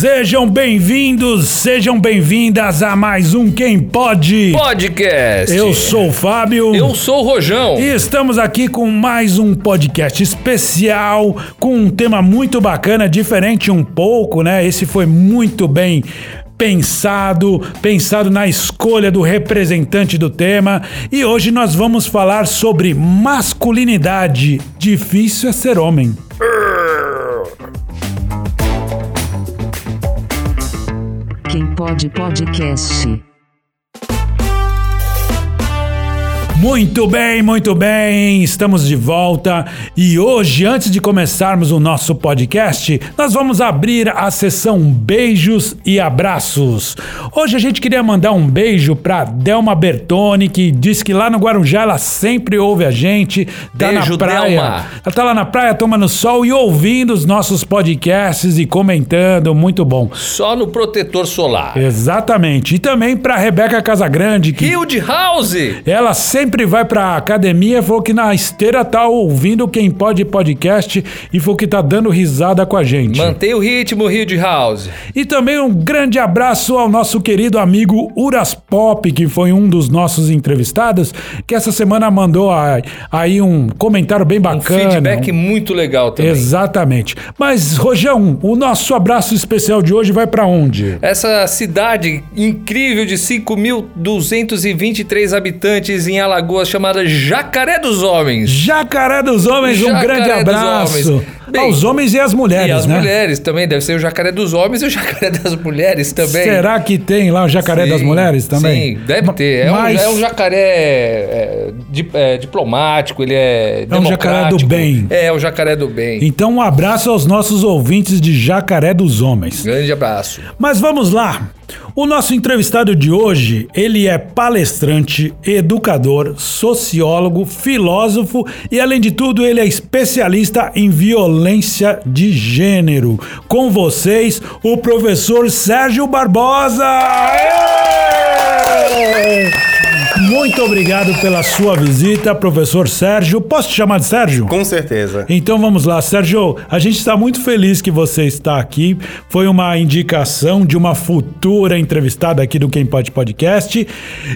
Sejam bem-vindos, sejam bem-vindas a mais um Quem Pode Podcast. Eu sou o Fábio. Eu sou o Rojão. E estamos aqui com mais um podcast especial, com um tema muito bacana, diferente um pouco, né? Esse foi muito bem pensado, pensado na escolha do representante do tema. E hoje nós vamos falar sobre masculinidade. Difícil é ser homem. Quem pode podcast. Muito bem, muito bem, estamos de volta e hoje, antes de começarmos o nosso podcast, nós vamos abrir a sessão beijos e abraços. Hoje a gente queria mandar um beijo para Delma Bertoni, que diz que lá no Guarujá ela sempre ouve a gente, tá Beijo, na praia. Delma. Ela tá lá na praia tomando sol e ouvindo os nossos podcasts e comentando, muito bom. Só no protetor solar. Exatamente. E também para Rebeca Casagrande, que Rio de House. ela sempre vai pra academia, falou que na esteira tá ouvindo Quem Pode Podcast e falou que tá dando risada com a gente. Mantém o ritmo, Rio de House. E também um grande abraço ao nosso querido amigo Uras Pop, que foi um dos nossos entrevistados, que essa semana mandou aí um comentário bem Um bacana. feedback muito legal também. Exatamente. Mas, Rojão, o nosso abraço especial de hoje vai pra onde? Essa cidade incrível de 5.223 habitantes em Alagoas, chamada Jacaré dos Homens. Jacaré dos Homens, um Jacaré grande dos abraço. Bem, aos homens e às mulheres, e as né? mulheres também, deve ser o Jacaré dos Homens e o Jacaré das Mulheres também. Será que tem lá o jacaré Sim, das mulheres também? Sim, deve ter. É, Mas um, é um jacaré é, é, diplomático, ele é. É um jacaré do bem. É, o jacaré do bem. Então um abraço aos nossos ouvintes de Jacaré dos Homens. Grande abraço. Mas vamos lá. O nosso entrevistado de hoje, ele é palestrante, educador, sociólogo, filósofo e além de tudo, ele é especialista em violência de gênero. Com vocês, o professor Sérgio Barbosa. Aê! Muito obrigado pela sua visita, professor Sérgio. Posso te chamar de Sérgio? Com certeza. Então vamos lá, Sérgio. A gente está muito feliz que você está aqui. Foi uma indicação de uma futura entrevistada aqui do Quem Pode Podcast.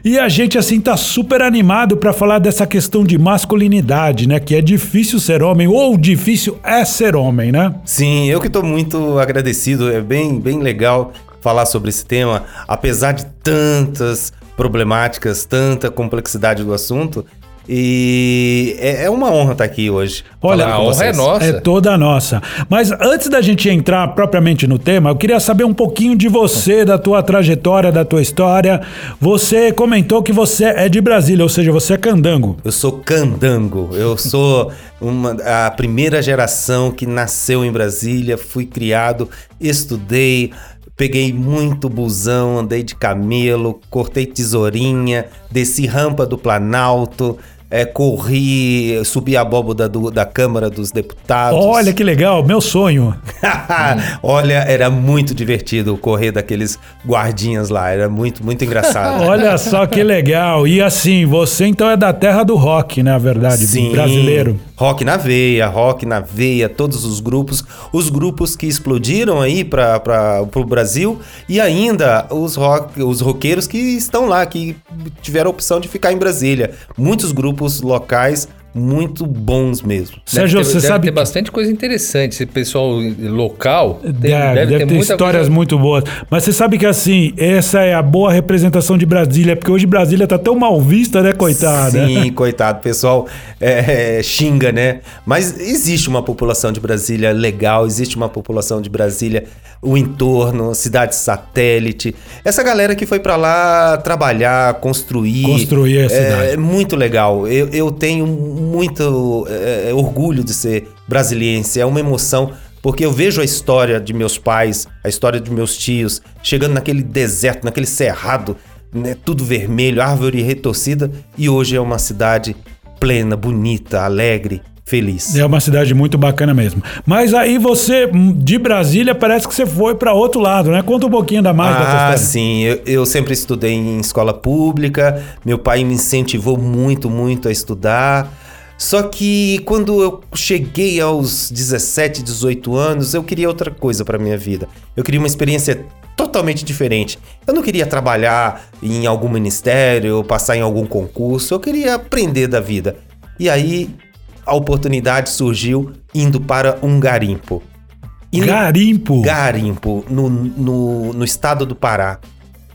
E a gente, assim, tá super animado para falar dessa questão de masculinidade, né? Que é difícil ser homem, ou difícil é ser homem, né? Sim, eu que estou muito agradecido. É bem, bem legal falar sobre esse tema, apesar de tantas problemáticas, tanta complexidade do assunto. E é, é uma honra estar aqui hoje. Olha, a com honra é vocês. nossa. É toda nossa. Mas antes da gente entrar propriamente no tema, eu queria saber um pouquinho de você, da tua trajetória, da tua história. Você comentou que você é de Brasília, ou seja, você é candango. Eu sou candango. Eu sou uma, a primeira geração que nasceu em Brasília. Fui criado, estudei, peguei muito busão, andei de camelo, cortei tesourinha, desci rampa do Planalto. é, corri, subi a abóboda do- da Câmara dos Deputados. Olha que legal, meu sonho. Olha, era muito divertido correr daqueles guardinhas lá. Era muito, muito engraçado. Olha só que legal. E assim, você então é da terra do rock, né? A verdade, Sim, brasileiro. Rock na veia, rock na veia, todos os grupos, os grupos que explodiram aí para o Brasil e ainda os, rock, os roqueiros que estão lá, que tiveram a opção de ficar em Brasília. Muitos grupos locais muito bons mesmo. Sérgio, deve ter, você deve sabe ter que- bastante coisa interessante. Esse pessoal local tem- Deve, deve ter, muita histórias coisa- muito boas. Mas você sabe que assim, essa é a boa representação de Brasília, porque hoje Brasília tá tão mal vista, né, coitada? Sim, coitado, o pessoal é, é, xinga, né? Mas existe uma população de Brasília legal, existe uma população de Brasília, o entorno, cidade satélite. Essa galera que foi pra lá trabalhar, construir. Construir a cidade. É, muito legal. Eu, eu tenho muito é, orgulho de ser brasiliense, é uma emoção. Porque eu vejo a história de meus pais, a história de meus tios, chegando naquele deserto, naquele cerrado, né, tudo vermelho, árvore retorcida, e hoje é uma cidade plena, bonita, alegre, feliz. É uma cidade muito bacana mesmo. Mas aí você, de Brasília, parece que você foi para outro lado, né? Conta um pouquinho da mais da tua Ah, história. sim. Eu, eu sempre estudei em escola pública. Meu pai me incentivou muito, muito a estudar. Só que quando eu cheguei aos 17, 18 anos, eu queria outra coisa para minha vida. Eu queria uma experiência totalmente diferente. Eu não queria trabalhar em algum ministério, passar em algum concurso, eu queria aprender da vida. E aí a oportunidade surgiu indo para um garimpo. E no- Garimpo. garimpo no, no, no estado do Pará.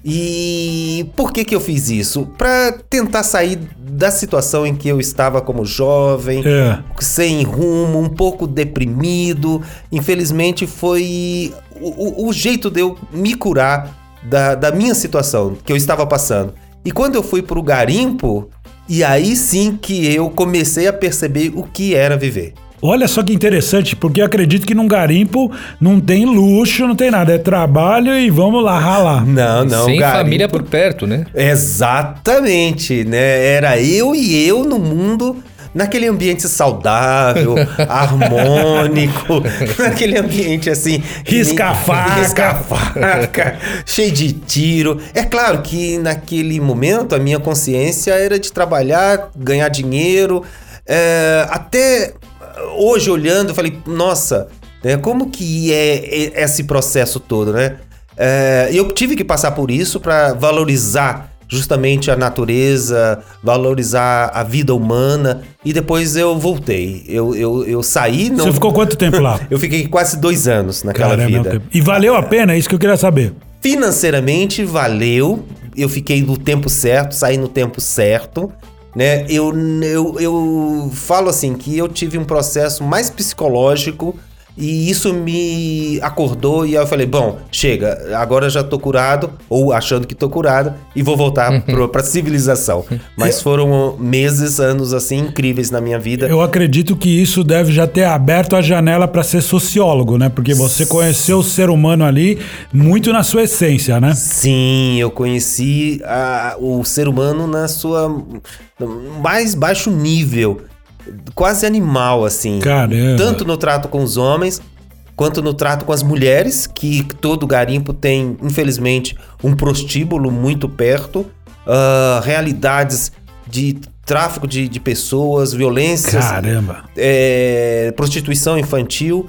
E por que que eu fiz isso? Para tentar sair da situação em que eu estava como jovem, É. sem rumo, um pouco deprimido. Infelizmente foi o, o- o jeito de eu me curar da, da minha situação que eu estava passando. E quando eu fui pro garimpo, e aí sim que eu comecei a perceber o que era viver. Olha só que interessante, porque eu acredito que num garimpo não tem luxo, não tem nada. É trabalho e vamos lá ralar. Não, não, Sem garimpo- família por perto, né? Exatamente, né? Era eu e eu no mundo, naquele ambiente saudável, harmônico, naquele ambiente assim. que Risca a nem- faca. Risca a faca, cheio de tiro. É claro que naquele momento a minha consciência era de trabalhar, ganhar dinheiro. é, até hoje olhando, eu falei, nossa, né, como que é é esse processo todo, né? É, eu tive que passar por isso para valorizar justamente a natureza, valorizar a vida humana e depois eu voltei. Eu, eu, eu saí. Não, Você ficou quanto tempo lá? Eu fiquei quase dois anos naquela Caramba, vida. ok. E valeu a pena? É isso que eu queria saber. Financeiramente valeu. Eu fiquei no tempo certo, saí no tempo certo. Né? Eu, eu, eu falo assim que eu tive um processo mais psicológico e isso me acordou e aí eu falei, bom, chega, agora já tô curado, ou achando que tô curado, e vou voltar pro, pra civilização. Mas foram meses, anos assim, incríveis na minha vida. Eu acredito que isso deve já ter aberto a janela para ser sociólogo, né? Porque você conheceu o ser humano ali muito na sua essência, né? Sim, eu conheci a- o ser humano na sua mais baixo nível, quase animal, assim. Caramba. Tanto no trato com os homens, quanto no trato com as mulheres, que todo garimpo tem, infelizmente, um prostíbulo muito perto, ah, realidades de tráfico de, de pessoas, violências, Caramba. é, prostituição infantil.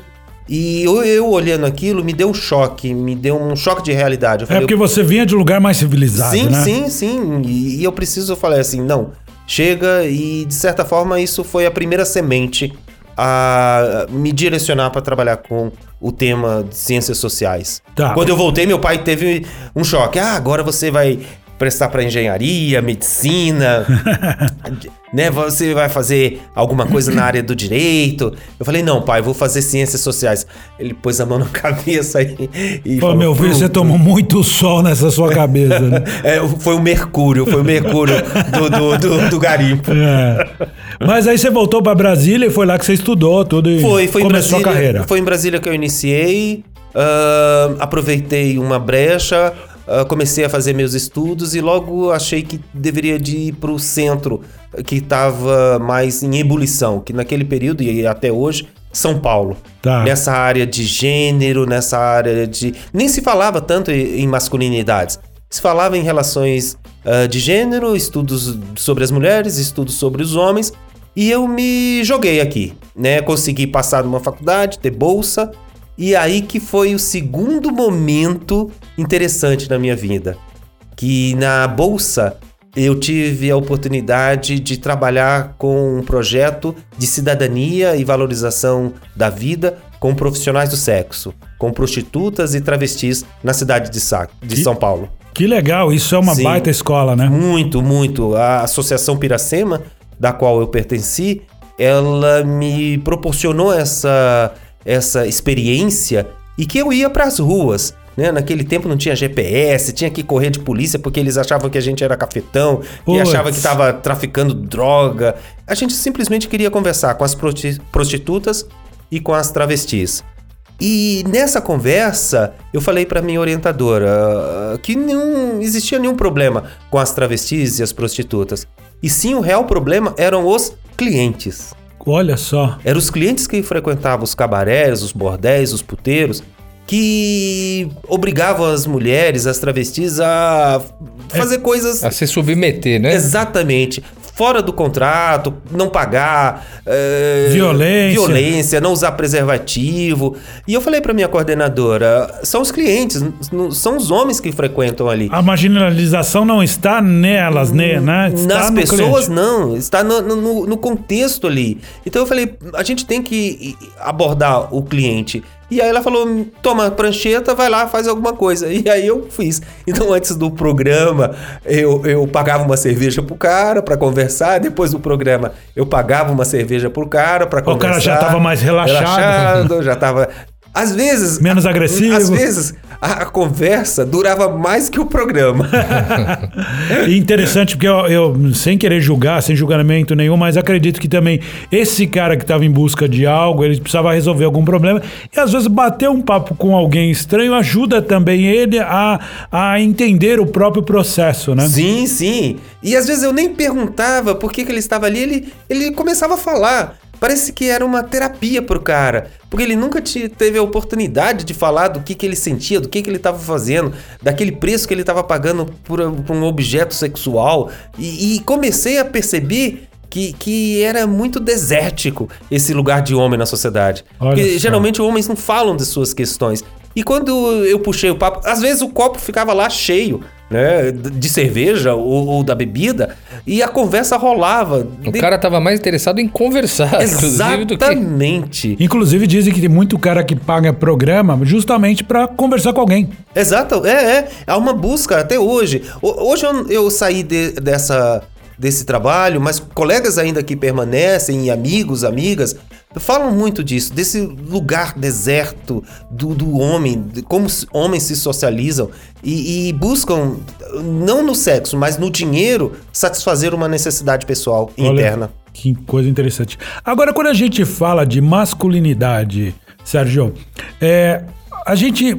E eu, eu olhando aquilo, me deu um choque, me deu um choque de realidade. É falei, porque você vinha de um lugar mais civilizado, sim, né? sim, sim. E, e eu preciso, eu falei assim, não, chega e de certa forma isso foi a primeira semente a me direcionar para trabalhar com o tema de ciências sociais. Tá. Quando eu voltei, meu pai teve um choque. Ah, agora você vai prestar para engenharia, medicina, né? Você vai fazer alguma coisa na área do direito. Eu falei, não, pai, vou fazer ciências sociais. Ele pôs a mão na cabeça e, e Pô, meu filho, você tomou muito sol nessa sua cabeça, né? É, foi o Mercúrio, foi o Mercúrio do, do, do, do garimpo. É. Mas aí você voltou para Brasília e foi lá que você estudou tudo e Foi, foi começou Brasília. a carreira. Foi em Brasília que eu iniciei. ah, aproveitei uma brecha, ah, comecei a fazer meus estudos e logo achei que deveria de ir para o centro, que estava mais em ebulição, que naquele período e até hoje, São Paulo. Tá. Nessa área de gênero, nessa área de. Nem se falava tanto em masculinidades. Se falava em relações ah, de gênero, estudos sobre as mulheres, estudos sobre os homens. E eu me joguei aqui, né? Consegui passar numa faculdade, ter bolsa. E aí que foi o segundo momento interessante na minha vida. Que na bolsa eu tive a oportunidade de trabalhar com um projeto de cidadania e valorização da vida com profissionais do sexo, com prostitutas e travestis na cidade de, Sa de Que- São Paulo. Que legal, isso é uma Sim. baita escola, né? Muito, muito. A Associação Piracema, da qual eu pertenci, ela me proporcionou essa, essa experiência e que eu ia para as ruas. Né? Naquele tempo não tinha GPS, tinha que correr de polícia porque eles achavam que a gente era cafetão, e Puts. achavam que estava traficando droga. A gente simplesmente queria conversar com as prostitutas e com as travestis. E nessa conversa, eu falei para minha orientadora ah, que não existia nenhum problema com as travestis e as prostitutas. E sim, o real problema eram os clientes. Olha só. Eram os clientes que frequentavam os cabarés, os bordéis, os puteiros, que obrigavam as mulheres, as travestis a fazer coisas A se submeter, né? Exatamente. Fora do contrato, não pagar, é, Violência. violência, não usar preservativo. E eu falei pra minha coordenadora, são os clientes, são os homens que frequentam ali. A marginalização não está nelas, né? né? Está Nas pessoas, cliente. não. Está no, no- no contexto ali. Então eu falei, a gente tem que abordar o cliente. E aí ela falou, toma prancheta, vai lá, faz alguma coisa. E aí eu fiz. Então antes do programa, eu, eu pagava uma cerveja pro cara pra conversar. Depois do programa, eu pagava uma cerveja pro cara pra cara conversar. já tava mais relaxado. Relaxado, já tava... Às vezes... Menos agressivo. Às vezes, a, a conversa durava mais que o programa. E interessante porque eu, eu, sem querer julgar, sem julgamento nenhum, mas acredito que também esse cara que estava em busca de algo, ele precisava resolver algum problema. E às vezes bater um papo com alguém estranho ajuda também ele a, a entender o próprio processo, né? Sim, sim. E às vezes eu nem perguntava por que, que ele estava ali, ele, ele começava a falar. Parece que era uma terapia pro cara. Porque ele nunca te- teve a oportunidade de falar do que, que ele sentia, do que, que ele estava fazendo, daquele preço que ele estava pagando por, por um objeto sexual. E, e comecei a perceber que, que era muito desértico esse lugar de homem na sociedade. Olha Porque só. geralmente homens não falam de suas questões. E quando eu puxei o papo, às vezes o copo ficava lá cheio, né? De cerveja ou, ou da bebida, e a conversa rolava. O De- cara tava mais interessado em conversar, inclusive, do que. Exatamente. Inclusive dizem que tem muito cara que paga programa justamente para conversar com alguém. Exato, é, é. Há uma busca até hoje. Hoje eu, eu saí de- dessa, desse trabalho, mas colegas ainda que permanecem, e amigos, amigas, falam muito disso, desse lugar deserto do, do homem, de como homens se socializam e, e buscam, não no sexo, mas no dinheiro, satisfazer uma necessidade pessoal Olha, interna. Que coisa interessante. Agora, quando a gente fala de masculinidade, Sérgio, é, a gente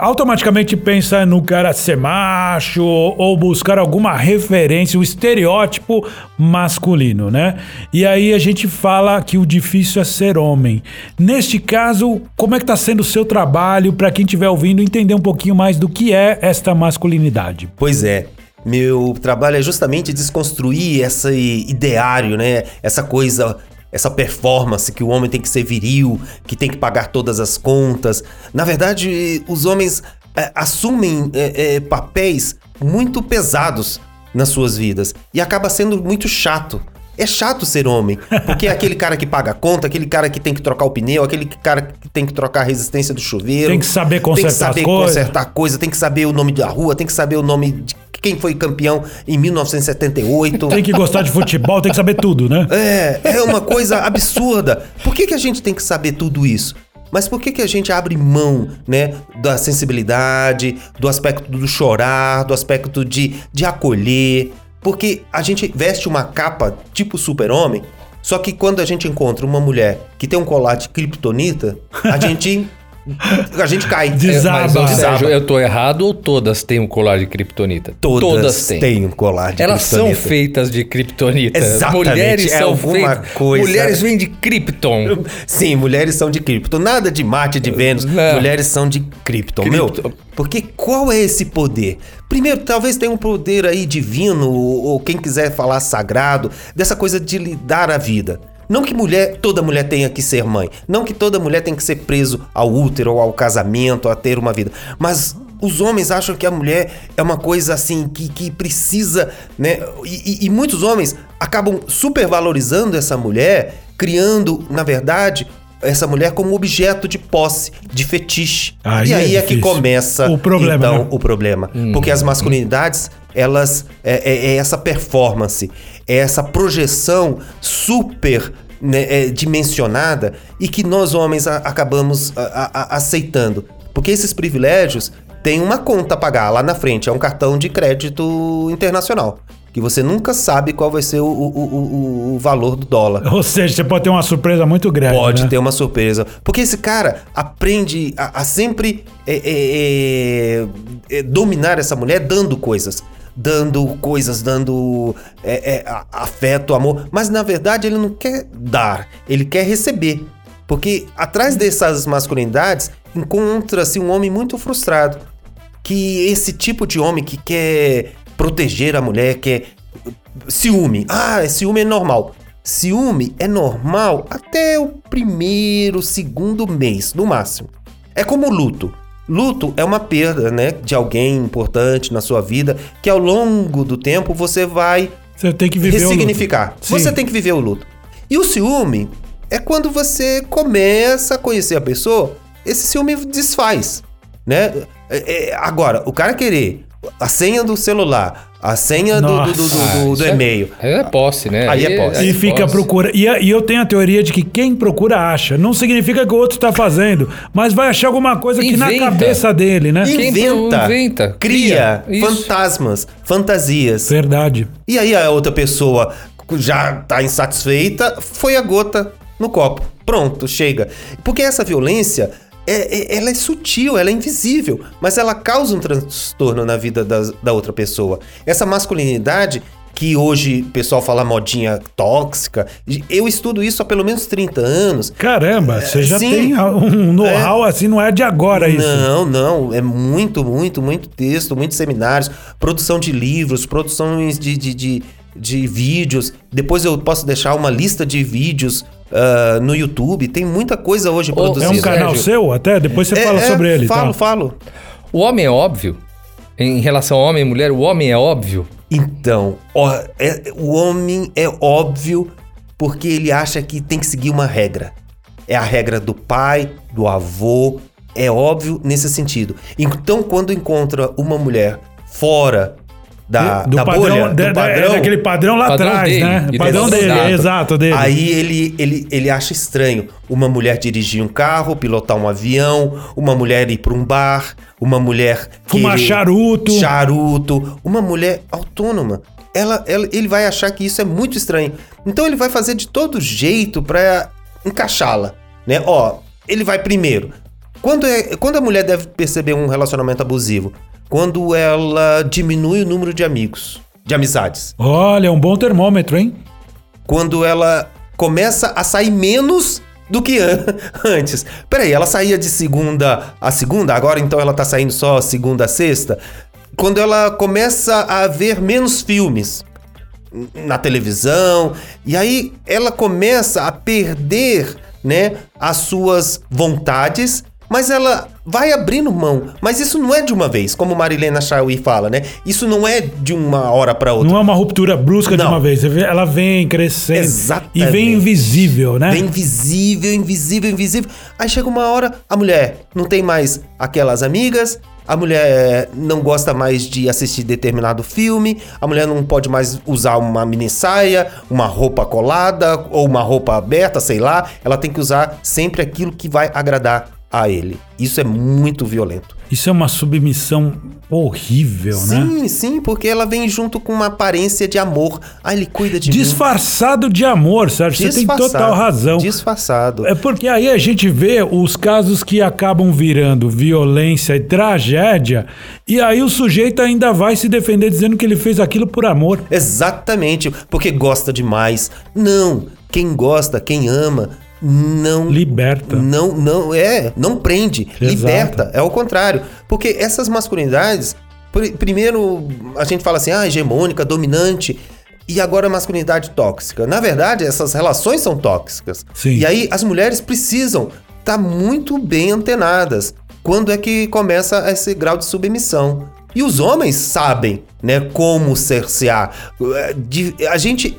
automaticamente pensa no cara ser macho ou buscar alguma referência, o estereótipo masculino, né? E aí a gente fala que o difícil é ser homem. Neste caso, como é que tá sendo o seu trabalho para quem estiver ouvindo entender um pouquinho mais do que é esta masculinidade? Pois é. Meu trabalho é justamente desconstruir esse ideário, né? Essa coisa, essa performance que o homem tem que ser viril, que tem que pagar todas as contas. Na verdade, os homens é, assumem é, é, papéis muito pesados nas suas vidas e acaba sendo muito chato. É chato ser homem, porque é aquele cara que paga a conta, aquele cara que tem que trocar o pneu, aquele cara que tem que trocar a resistência do chuveiro. Tem que saber Tem que consertar as saber coisas. consertar coisa, tem que saber o nome da rua, tem que saber o nome de quem foi campeão em 1978. Tem que gostar de futebol, tem que saber tudo, né? É, é uma coisa absurda. Por que, que a gente tem que saber tudo isso? Mas por que, que a gente abre mão, né, da sensibilidade, do aspecto do chorar, do aspecto de, de acolher? Porque a gente veste uma capa tipo super-homem, só que quando a gente encontra uma mulher que tem um colar de kriptonita, a gente a gente cai. Desaba. Mas, Desaba. Sérgio, eu tô errado ou todas têm um colar de kriptonita? Todas, têm um colar de Elas são feitas de kriptonita. Exatamente, Mulheres é são alguma feitas. coisa- Mulheres vêm de Krypton. Sim, mulheres são de Krypton. Nada de Marte, de Vênus. Não. Mulheres são de Krypton. Meu, Krypton. porque qual é esse poder? Primeiro, talvez tenha um poder aí divino, ou, ou quem quiser falar sagrado, dessa coisa de lidar a vida. Não que mulher, toda mulher tenha que ser mãe. Não que toda mulher tenha que ser preso ao útero, ou ao casamento, a ter uma vida. Mas os homens acham que a mulher é uma coisa assim que, que precisa, né? E, e- e muitos homens acabam supervalorizando essa mulher, criando, na verdade, essa mulher como objeto de posse, de fetiche. Aí e é aí é, que difícil. começa O problema, então né? o problema. Porque as masculinidades, elas é, é- é essa performance, é essa projeção super né, é, dimensionada e que nós homens a- acabamos a- a- aceitando. Porque esses privilégios têm uma conta a pagar lá na frente, é um cartão de crédito internacional. Que você nunca sabe qual vai ser o, o- o- o- o valor do dólar. Ou seja, você pode ter uma surpresa muito grande. Pode né? ter uma surpresa. Porque esse cara aprende a, a sempre é, é, é, é, dominar essa mulher dando coisas. Dando coisas, dando é, é, afeto, amor. Mas na verdade ele não quer dar, ele quer receber. Porque atrás dessas masculinidades encontra-se um homem muito frustrado. Que esse tipo de homem que quer proteger a mulher, quer, Ciúme. Ah, ciúme é normal. Ciúme é normal até o primeiro, segundo mês, no máximo. É como luto. Luto é uma perda, né, de alguém importante na sua vida, que ao longo do tempo você vai Você tem que viver ressignificar. Você tem que viver o luto. E o ciúme é quando você começa a conhecer a pessoa, esse ciúme desfaz, né? É, é, agora, o cara querer a senha do celular, a senha do, do- do- do- Ah, do- do isso é- e-mail, Aí é posse, né? Aí é posse. E fica posse. procurando. E, e eu tenho a teoria de que quem procura acha. Não significa que o outro está fazendo, mas vai achar alguma coisa que na Inventa. cabeça dele, né? Inventa, inventa, cria, cria, isso. fantasmas, fantasias. Verdade. E aí a outra pessoa já tá insatisfeita, foi a gota no copo. Pronto, chega. Porque essa violência, é, é- ela é sutil, ela é invisível, mas ela causa um transtorno na vida das- da outra pessoa. Essa masculinidade que hoje o pessoal fala modinha tóxica, eu estudo isso há pelo menos 30 anos. Caramba, você já sim. tem um know-how assim, não é de agora isso. Não, não. É muito, muito, muito texto, muitos seminários, produção de livros, produções de, de, de, de vídeos. Depois eu posso deixar uma lista de vídeos ah, no YouTube. Tem muita coisa hoje produzida. É um Sérgio. canal seu até? Depois você É, fala é, sobre ele. Falo, tá? falo. O homem é óbvio. Em relação ao homem e mulher, o homem é óbvio. Então, ó, é- o homem é óbvio porque ele acha que tem que seguir uma regra. É a regra do pai, do avô. É óbvio nesse sentido. Então, quando encontra uma mulher fora da, do da padrão, bolha, da- do padrão, daquele padrão lá Padrão atrás, dele, né? e padrão dele, exato. exato, dele. Aí ele, ele, ele acha estranho uma mulher dirigir um carro, pilotar um avião, uma mulher ir para um bar, uma mulher Fumar charuto. charuto, uma mulher autônoma. Ela, ela- ele vai achar que isso é muito estranho. Então ele vai fazer de todo jeito para encaixá-la, né? Ó, ele vai primeiro. Quando, é, quando a mulher deve perceber um relacionamento abusivo? Quando ela diminui o número de amigos, de amizades Olha, é um bom termômetro, hein? quando ela começa a sair menos do que an- antes. Peraí, ela saía de segunda a segunda, agora então ela tá saindo só segunda a sexta? Quando ela começa a ver menos filmes na televisão, e aí ela começa a perder, né, as suas vontades, mas ela vai abrindo mão. Mas isso não é de uma vez, como Marilena Chauí fala, né? Isso não é de uma hora para outra. Não é uma ruptura brusca de Não. uma vez. Ela vem crescendo. Exatamente. E vem invisível, né? Vem invisível, invisível, invisível. Aí chega uma hora, a mulher não tem mais aquelas amigas, a mulher não gosta mais de assistir determinado filme, a mulher não pode mais usar uma mini saia, uma roupa colada ou uma roupa aberta, sei lá. Ela tem que usar sempre aquilo que vai agradar a ele. Isso é muito violento. Isso é uma submissão horrível, né? Sim, sim, porque ela vem junto com uma aparência de amor. Ah, ele cuida de mim. Disfarçado de amor, Sérgio. Você tem total razão. Disfarçado. É porque aí a gente vê os casos que acabam virando violência e tragédia, e aí o sujeito ainda vai se defender dizendo que ele fez aquilo por amor. Exatamente, porque gosta demais. Não, quem gosta, quem ama, não Liberta. Não, não é, não prende, Exato. liberta. É o contrário, porque essas masculinidades, pr- primeiro a gente fala assim, ah, hegemônica, dominante. E agora a masculinidade tóxica. Na verdade, essas relações são tóxicas. Sim. E aí as mulheres precisam estar muito bem antenadas. Quando é que começa esse grau de submissão? E os homens sabem, né, como cercear. De- A gente,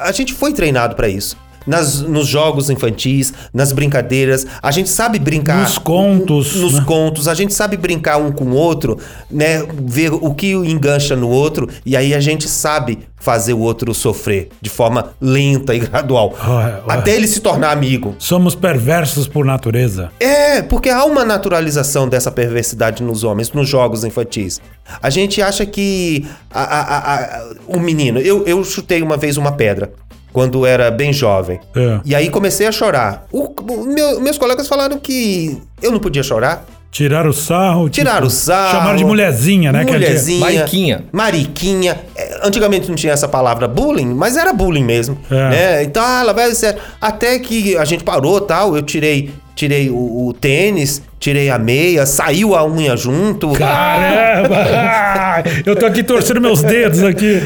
a gente foi treinado para isso. Nas, nos jogos infantis, nas brincadeiras, a gente sabe brincar. Nos contos, Nos né? contos, a gente sabe brincar um com o outro, né? Ver o que engancha no outro, e aí a gente sabe fazer o outro sofrer de forma lenta e gradual. Ué, ué. Até ele se tornar amigo. Somos perversos por natureza. É, porque há uma naturalização dessa perversidade nos homens, nos jogos infantis. A gente acha que a- a- a- o menino. Eu, eu chutei uma vez uma pedra. Quando era bem jovem. É. E aí comecei a chorar. O- meu- meus colegas falaram que eu não podia chorar. Tiraram o sarro. Tiraram o tipo, sarro. Chamaram de mulherzinha, né? que a gente- Mulherzinha. Mariquinha. Mariquinha. É, Antigamente não tinha essa palavra bullying, mas era bullying mesmo. É. Né? Então, ah, ela vai ser. Até que a gente parou tal, eu tirei. Tirei o, o tênis, tirei a meia, saiu a unha junto. Caramba! Eu tô aqui torcendo meus dedos aqui.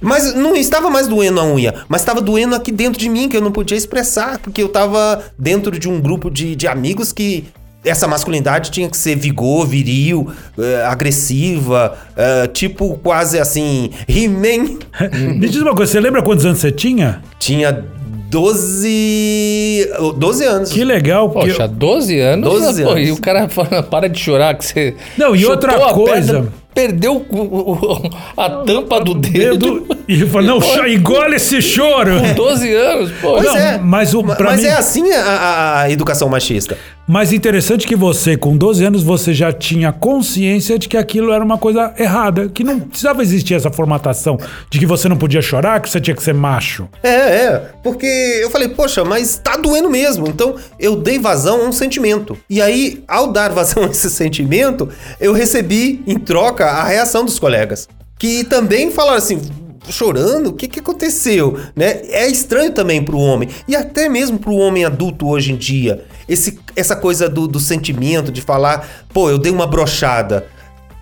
Mas não estava mais doendo a unha, mas estava doendo aqui dentro de mim, que eu não podia expressar, porque eu estava dentro de um grupo de, de amigos que essa masculinidade tinha que ser vigor, viril, eh, agressiva, eh, tipo quase assim, He-Man. Me diz uma coisa, você lembra quantos anos você tinha? Tinha 12. 12 anos. Que legal, porque. Poxa, 12 anos? 12 pô, anos. E o cara fala, para de chorar que você. Não, e outra a coisa- pedra, perdeu o- o- a tampa do dedo. dedo, e fala, não, engole esse choro. Com 12 anos, pô. Pois Não, é. mas o- mas mim- é assim a, a- a educação machista. Mas interessante que você, com 12 anos, você já tinha consciência de que aquilo era uma coisa errada, que não precisava existir essa formatação de que você não podia chorar, que você tinha que ser macho. É, é. Porque eu falei, poxa, mas tá doendo mesmo. Então eu dei vazão a um sentimento. E aí, ao dar vazão a esse sentimento, eu recebi em troca a reação dos colegas. Que também falaram assim. Chorando, o que, que aconteceu? Né? É estranho também pro homem, e até mesmo pro homem adulto hoje em dia. Esse, essa coisa do, do sentimento, de falar, pô, eu dei uma brochada.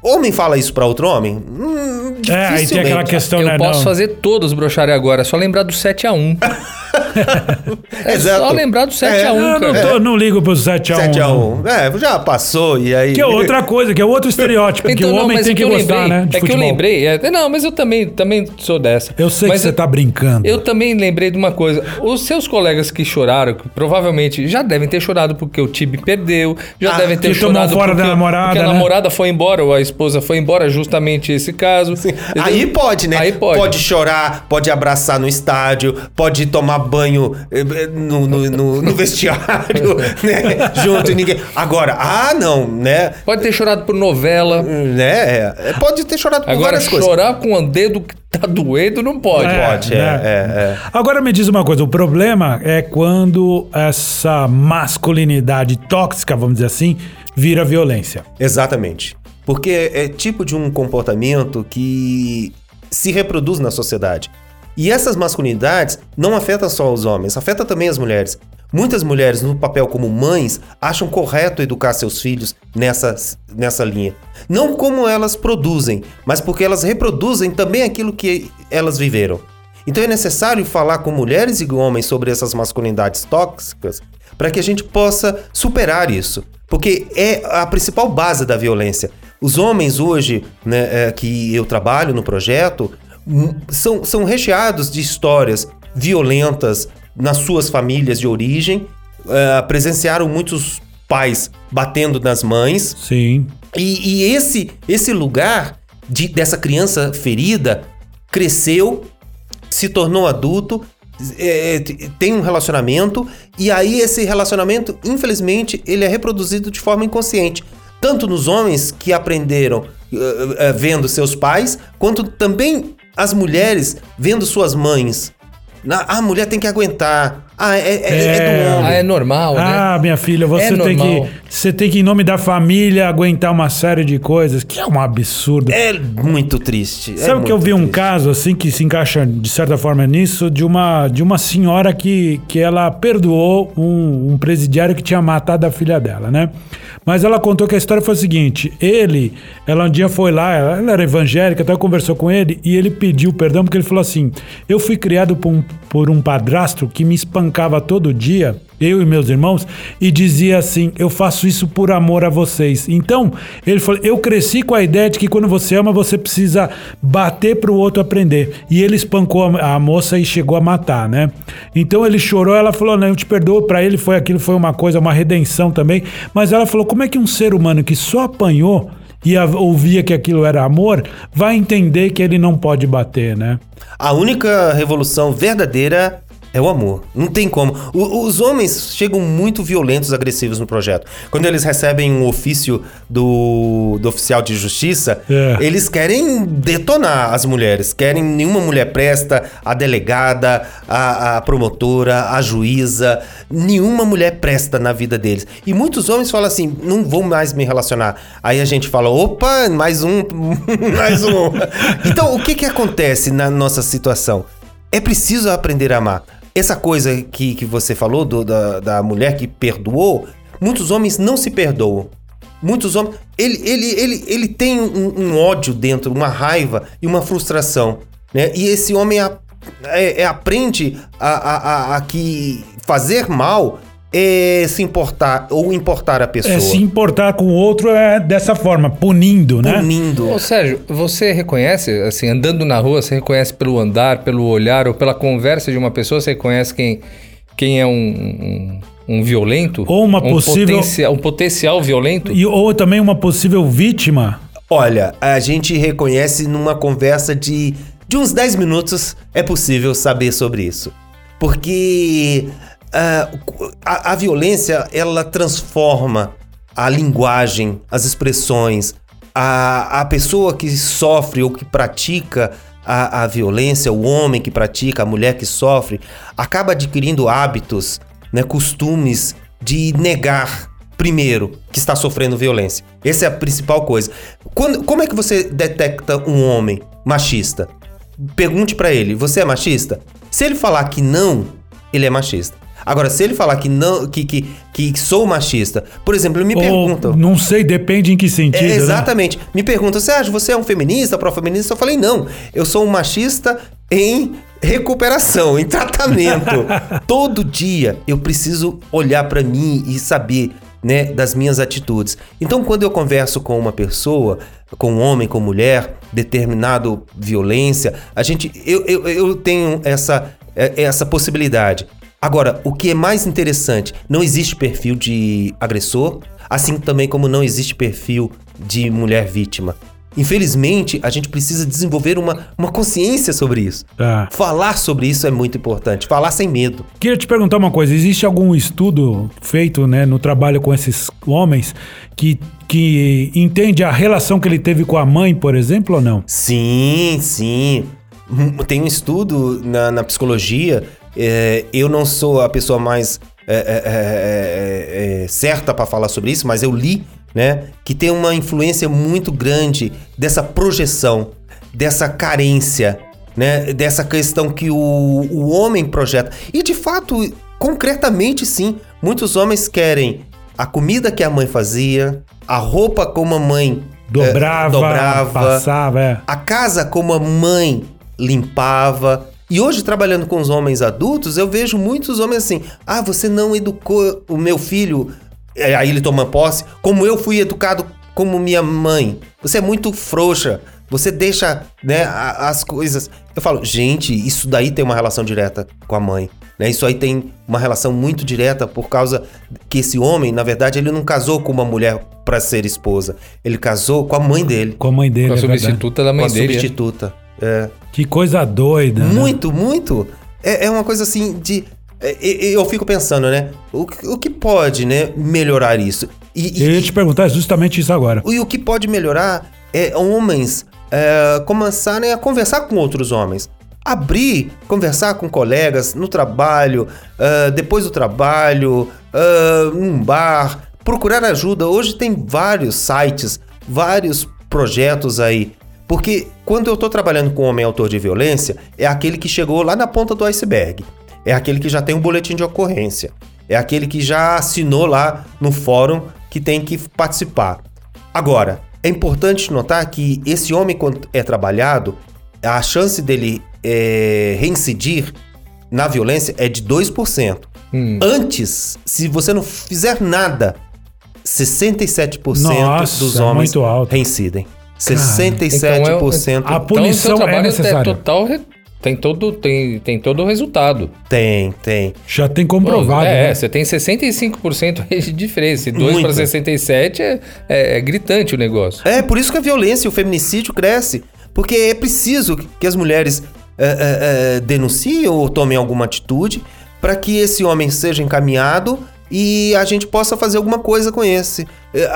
Homem fala isso pra outro homem? Hum, É, aí tem aquela questão, Eu né? posso não. fazer todos brocharem agora, é só lembrar do 7x1. é Exato. só lembrar do 7x1, É, Eu não, tô- não ligo pro 7 a 1 7x1. É, já passou, e aí. Que é outra coisa, que é outro estereótipo, que o Então, não, homem tem é que, eu gostar, lembrei, né? de é que eu futebol. lembrei. é- não, mas eu também, também sou dessa. Eu sei mas que você tá brincando. Eu também lembrei de uma coisa. Os seus colegas que choraram, que provavelmente já devem ter chorado porque o time perdeu, já Ah, devem ter que tomou chorado fora da porque, namorada, porque a né? namorada foi embora ou a esposa foi embora, justamente esse caso. Aí pode, né? Aí pode. chorar, pode abraçar no estádio, pode tomar banho eh, eh, no, no, no- no vestiário, né? Junto e ninguém. Agora, ah, não, né? Pode ter chorado por novela. Né? É, Pode ter chorado por Agora, várias coisas. chorar com o dedo que tá doendo não pode. Pode, é, né? é, é. Agora me diz uma coisa, o problema é quando essa masculinidade tóxica, vamos dizer assim, vira violência. Exatamente. Porque é tipo de um comportamento que se reproduz na sociedade. E essas masculinidades não afetam só os homens, afeta também as mulheres. Muitas mulheres, no papel como mães, acham correto educar seus filhos nessa, nessa linha. Não como elas produzem, mas porque elas reproduzem também aquilo que elas viveram. Então é necessário falar com mulheres e homens sobre essas masculinidades tóxicas para que a gente possa superar isso. Porque é a principal base da violência. Os homens hoje, né, é, que eu trabalho no projeto, hum, são, são recheados de histórias violentas nas suas famílias de origem. É, presenciaram muitos pais batendo nas mães, Sim. e, e esse, esse lugar de, dessa criança ferida cresceu, se tornou adulto, é, t- tem um relacionamento, e aí esse relacionamento, infelizmente, ele é reproduzido de forma inconsciente. Tanto nos homens que aprenderam eh, eh, vendo seus pais, quanto também as mulheres vendo suas mães. Na- a mulher tem que aguentar. Ah, é, é- é É. do homem. Ah, é normal, né? Ah, minha filha, você É tem que. Você tem que, em nome da família, aguentar uma série de coisas, que é um absurdo. É muito triste. é Sabe que eu vi um triste. caso assim que se encaixa de certa forma nisso de uma de uma senhora que, que ela perdoou um, um presidiário que tinha matado a filha dela, né? Mas ela contou que a história foi a seguinte: ele, ela um dia foi lá, ela, ela era evangélica, até conversou com ele e ele pediu perdão porque ele falou assim: eu fui criado por um, por um padrasto que me espancava todo dia eu e meus irmãos, e dizia assim: Eu faço isso por amor a vocês. Então, ele falou: Eu cresci com a ideia de que quando você ama, você precisa bater para o outro aprender. E ele espancou a, moça e chegou a matar, né? Então ele chorou, ela falou: Não, eu te perdoo. Para ele foi aquilo, foi uma coisa, uma redenção também. Mas ela falou: Como é que um ser humano que só apanhou e ouvia que aquilo era amor, vai entender que ele não pode bater, né? A única revolução verdadeira É o amor. Não tem como. O- os homens chegam muito violentos, agressivos no projeto. Quando eles recebem um ofício do, do oficial de justiça, É. eles querem detonar as mulheres. Querem nenhuma mulher presta, a delegada, a, a promotora, a juíza. Nenhuma mulher presta na vida deles. E muitos homens falam assim: não vou mais me relacionar. Aí a gente fala: opa, mais um, mais um. Então, o que que acontece na nossa situação? É preciso aprender a amar. Essa coisa que, que você falou do- da, da mulher que perdoou, muitos homens não se perdoam. Muitos homens. Ele, ele, ele, ele tem um, um ódio dentro, uma raiva e uma frustração. Né? E esse homem a- é- é- aprende a, a, a, a que fazer mal é se importar ou importar a pessoa. É se importar com o outro é dessa forma, punindo, né? Punindo. Ô Sérgio, você reconhece, assim, andando na rua, você reconhece pelo andar, pelo olhar ou pela conversa de uma pessoa, você reconhece quem, quem é um, um, um violento? Ou uma um possível- potencial- um potencial violento? E, ou também uma possível vítima. Olha, a gente reconhece numa conversa de, de uns 10 minutos é possível saber sobre isso. Porque ah, a, a violência, ela transforma a linguagem, as expressões. A, a pessoa que sofre ou que pratica a, a violência, o homem que pratica, a mulher que sofre, acaba adquirindo hábitos, né, costumes de negar primeiro que está sofrendo violência. Essa é a principal coisa. Quando- como é que você detecta um homem machista? Pergunte pra ele: você é machista? Se ele falar que não, ele é machista. Agora, se ele falar que não, que, que, que sou machista, por exemplo, ele me pergunta. Ou, não sei, depende em que sentido. É, né? exatamente. Me pergunta, Sérgio, você é um feminista, pró-feminista? Eu falei, não, eu sou um machista em recuperação, em tratamento. Todo dia eu preciso olhar pra mim e saber, né, das minhas atitudes. Então, quando eu converso com uma pessoa, com um homem, com mulher, determinado violência, a gente, eu, eu, eu tenho essa, é- essa possibilidade. Agora, o que é mais interessante, não existe perfil de agressor, assim também como não existe perfil de mulher vítima. Infelizmente, a gente precisa desenvolver uma, uma consciência sobre isso. Tá. Falar sobre isso é muito importante. Falar sem medo. Queria te perguntar uma coisa: existe algum estudo feito né, no trabalho com esses homens que, que entende a relação que ele teve com a mãe, por exemplo, ou não? Sim, sim. Hum, Tem um estudo na, na psicologia. É, eu não sou a pessoa mais é, é, é, é, é, certa para falar sobre isso, mas eu li, né, que tem uma influência muito grande dessa projeção, dessa carência, né, dessa questão que o, o homem projeta. E de fato, concretamente, sim, muitos homens querem a comida que a mãe fazia, a roupa como a mãe é, Dobrava, dobrava passava, é. a casa como a mãe limpava. E hoje, trabalhando com os homens adultos, eu vejo muitos homens assim: ah, você não educou o meu filho, É, aí ele toma posse, como eu fui educado como minha mãe. Você é muito frouxa. Você deixa né, as coisas. Eu falo, gente, isso daí tem uma relação direta com a mãe. Né? Isso aí tem uma relação muito direta por causa que esse homem, na verdade, ele não casou com uma mulher para ser esposa. Ele casou com a mãe dele. Com a mãe dele. Com a é verdade. substituta da mãe com a dele. é. substituta. É. Que coisa doida. né? Muito, muito. É, é uma coisa assim de. é, é, eu fico pensando, né? O, que- o que pode, né, melhorar isso? E, Eu ia te perguntar justamente isso agora. e o que pode melhorar é homens é, começarem a conversar com outros homens. Abrir, conversar com colegas no trabalho, é, depois do trabalho, é, num bar, procurar ajuda. Hoje tem vários sites, vários projetos aí. Porque quando eu estou trabalhando com um homem autor de violência, é aquele que chegou lá na ponta do iceberg. É aquele que já tem um boletim de ocorrência. É aquele que já assinou lá no fórum que tem que participar. Agora, é importante notar que esse homem, quando é trabalhado, a chance dele é, reincidir na violência é de 2%. Hum. Antes, se você não fizer nada, 67% Nossa, dos é homens é reincidem. 67% então é, a punição então, seu é trabalho É total tem todo tem, tem todo o resultado. Tem, tem. Já tem comprovado. É, né? você tem 65% de diferença. De 2 para 67 é, é, é, gritante o negócio. É, por isso que a violência e o feminicídio cresce. Porque é preciso que as mulheres é, é, é denunciem ou tomem alguma atitude para que esse homem seja encaminhado e a gente possa fazer alguma coisa com esse. É,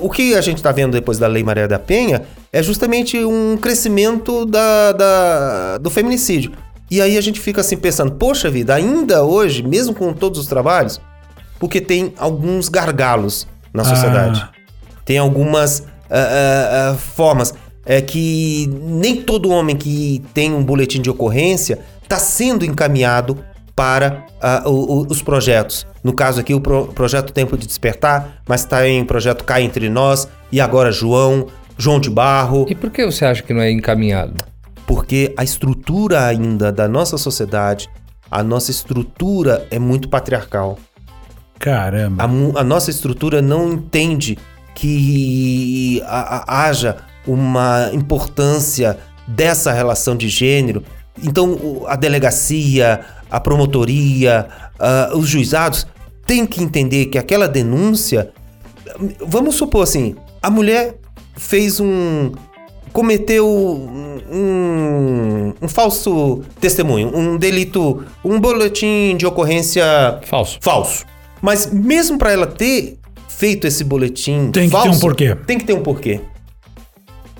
O que a gente está vendo depois da Lei Maria da Penha é justamente um crescimento da, da- do feminicídio. E aí a gente fica assim pensando, poxa vida, ainda hoje, mesmo com todos os trabalhos, porque tem alguns gargalos na sociedade. Tem algumas ah, ah, ah, formas. É que nem todo homem que tem um boletim de ocorrência está sendo encaminhado para ah, o- o- os projetos. No caso aqui, o pro- projeto Tempo de Despertar, mas está em projeto Cá Entre Nós, e agora João, João de Barro, E por que você acha que não é encaminhado? porque a estrutura ainda da nossa sociedade, a nossa estrutura é muito patriarcal. Caramba. A, a nossa estrutura não entende que a- a- haja uma importância dessa relação de gênero. Então, a delegacia, a promotoria, ah, os juizados têm que entender que aquela denúncia. Vamos supor assim: a mulher fez um. cometeu um, um falso testemunho, um delito, um boletim de ocorrência Falso. falso. Mas mesmo para ela ter feito esse boletim Tem que ter falso, um porquê. Tem que ter um porquê.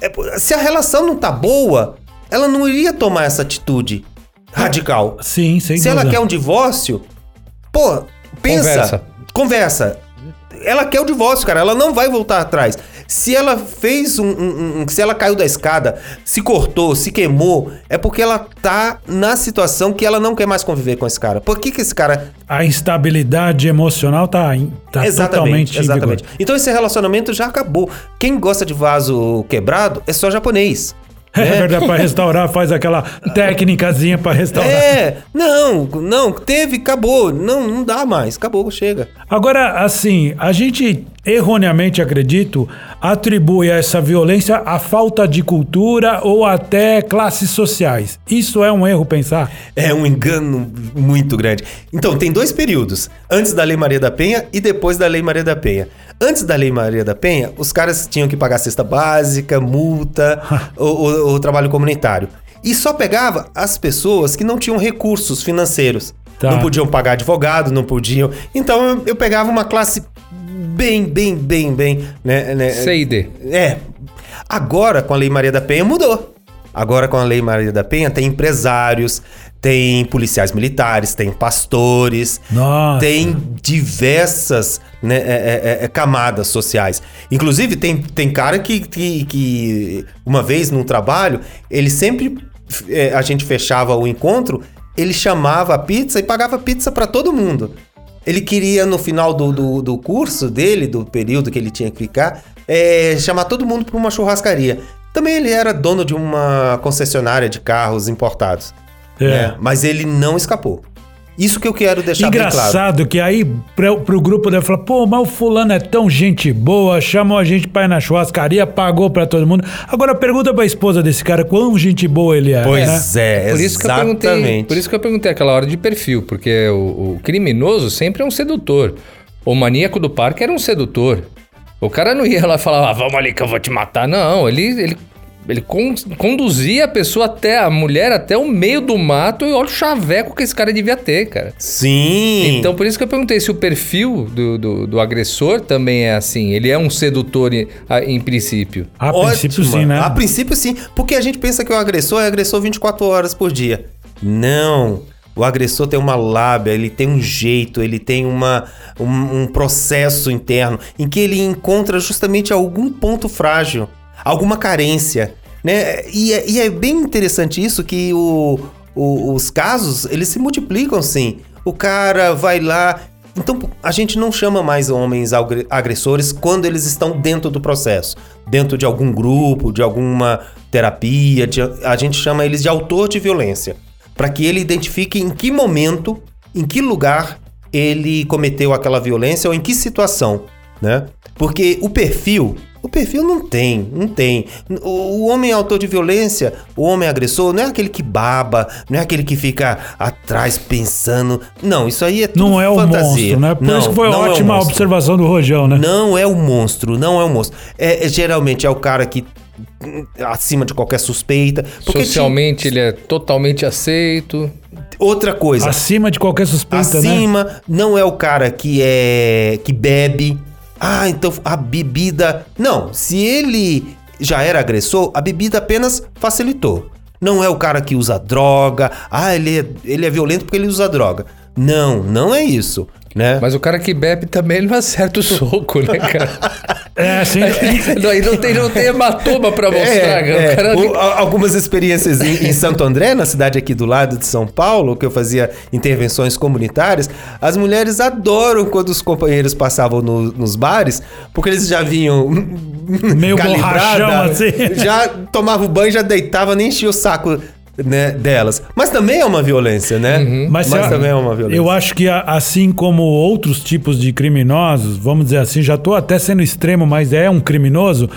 É, se a relação não tá boa, ela não iria tomar essa atitude radical. Sim, sem se ela dúvida. quer um divórcio, pô, pensa, Conversa. conversa. Ela quer o divórcio, cara. Ela não vai voltar atrás. Se ela fez um, um- um- Se ela caiu da escada, se cortou, se queimou, é porque ela tá na situação que ela não quer mais conviver com esse cara. Por que, que esse cara A instabilidade emocional tá, tá totalmente em exatamente. Então esse relacionamento já acabou. Quem gosta de vaso quebrado é só japonês. É né? verdade, pra restaurar, faz aquela técnicazinha pra restaurar. É, não, não, teve, acabou. Não, não dá mais, acabou, chega. Agora, assim, a gente erroneamente, acredito, atribui a essa violência à falta de cultura ou até classes sociais. Isso é um erro pensar? É um engano muito grande. Então, tem dois períodos: antes da Lei Maria da Penha e depois da Lei Maria da Penha. Antes da Lei Maria da Penha, os caras tinham que pagar cesta básica, multa, o, o- o trabalho comunitário. E só pegava as pessoas que não tinham recursos financeiros. Tá. Não podiam pagar advogado, não podiam. Então eu, eu pegava uma classe bem, bem, bem, bem. Né, né, C e D. é. Agora, com a Lei Maria da Penha, mudou. Agora, com a Lei Maria da Penha, tem empresários, tem policiais militares, tem pastores, Nossa. tem diversas né, é, é, é, camadas sociais. Inclusive, tem, tem cara que, que, que, uma vez num trabalho, ele sempre. é, a gente fechava o encontro, ele chamava a pizza e pagava pizza para todo mundo. Ele queria, no final do, do, do curso dele, do período que ele tinha que ficar, é, chamar todo mundo para uma churrascaria. Também ele era dono de uma concessionária de carros importados. É. né? Mas ele não escapou. Isso que eu quero deixar bem claro. Engraçado que aí pra, pro grupo deve falar, pô, mas o fulano é tão gente boa, chamou a gente pra ir na churrascaria, pagou pra todo mundo. Agora pergunta pra esposa desse cara quão gente boa ele é. Pois né? é, Por isso, que eu perguntei, exatamente. por isso que eu perguntei aquela hora de perfil, porque o, o criminoso sempre é um sedutor. O maníaco do parque era um sedutor. O cara não ia lá e falar, ah, vamos ali que eu vou te matar. Não, ele, ele, ele con- conduzia a pessoa até, a mulher até o meio do mato e olha o chaveco que esse cara devia ter, cara. Sim. Então, por isso que eu perguntei se o perfil do, do, do agressor também é assim. Ele é um sedutor em, a- em princípio. A princípio Ótima. sim, né? A princípio sim, porque a gente pensa que o agressor é agressor 24 horas por dia. Não. O agressor tem uma lábia, ele tem um jeito, ele tem uma, um, um processo interno em que ele encontra justamente algum ponto frágil, alguma carência, né? E é, e é bem interessante isso que o, o- os casos, eles se multiplicam sim. O cara vai lá... Então, a gente não chama mais homens agre- agressores quando eles estão dentro do processo, dentro de algum grupo, de alguma terapia, de- a gente chama eles de autor de violência, para que ele identifique em que momento, em que lugar ele cometeu aquela violência ou em que situação, né? Porque o perfil, o perfil não tem, não tem. O, o homem autor de violência, o homem agressor, não é aquele que baba, não é aquele que fica atrás pensando. Não, isso aí é tudo Não é o fantasia. monstro, né? Por Não, isso que foi não é ótima a monstro. observação do Rojão, né? Não é o monstro, não é o monstro. É, é- geralmente é o cara que hum, acima de qualquer suspeita. Porque Socialmente ele é totalmente aceito. outra coisa, Acima de qualquer suspeita, né? acima não é o cara que é que bebe. Ah, então a bebida. Não, se ele já era agressor, a bebida apenas facilitou. Não é o cara que usa droga. Ah, ele é, ele é violento porque ele usa droga. Não, não é isso, né? Mas o cara que bebe também ele não acerta o soco, né, cara? É, assim, não, não tem, não tem hematoma pra mostrar. É, cara. é. O algumas experiências em, em Santo André, na cidade aqui do lado de São Paulo, que eu fazia intervenções comunitárias, as mulheres adoram quando os companheiros passavam no- nos bares, porque eles já vinham Meio borrachão, assim. já tomava o banho, já deitava, nem enchia o saco né, delas. Mas também é uma violência, né? Mas, Mas eu- também é uma violência. Eu acho que assim como outros tipos de criminosos, vamos dizer assim, já estou até sendo extremo, mas é um criminoso,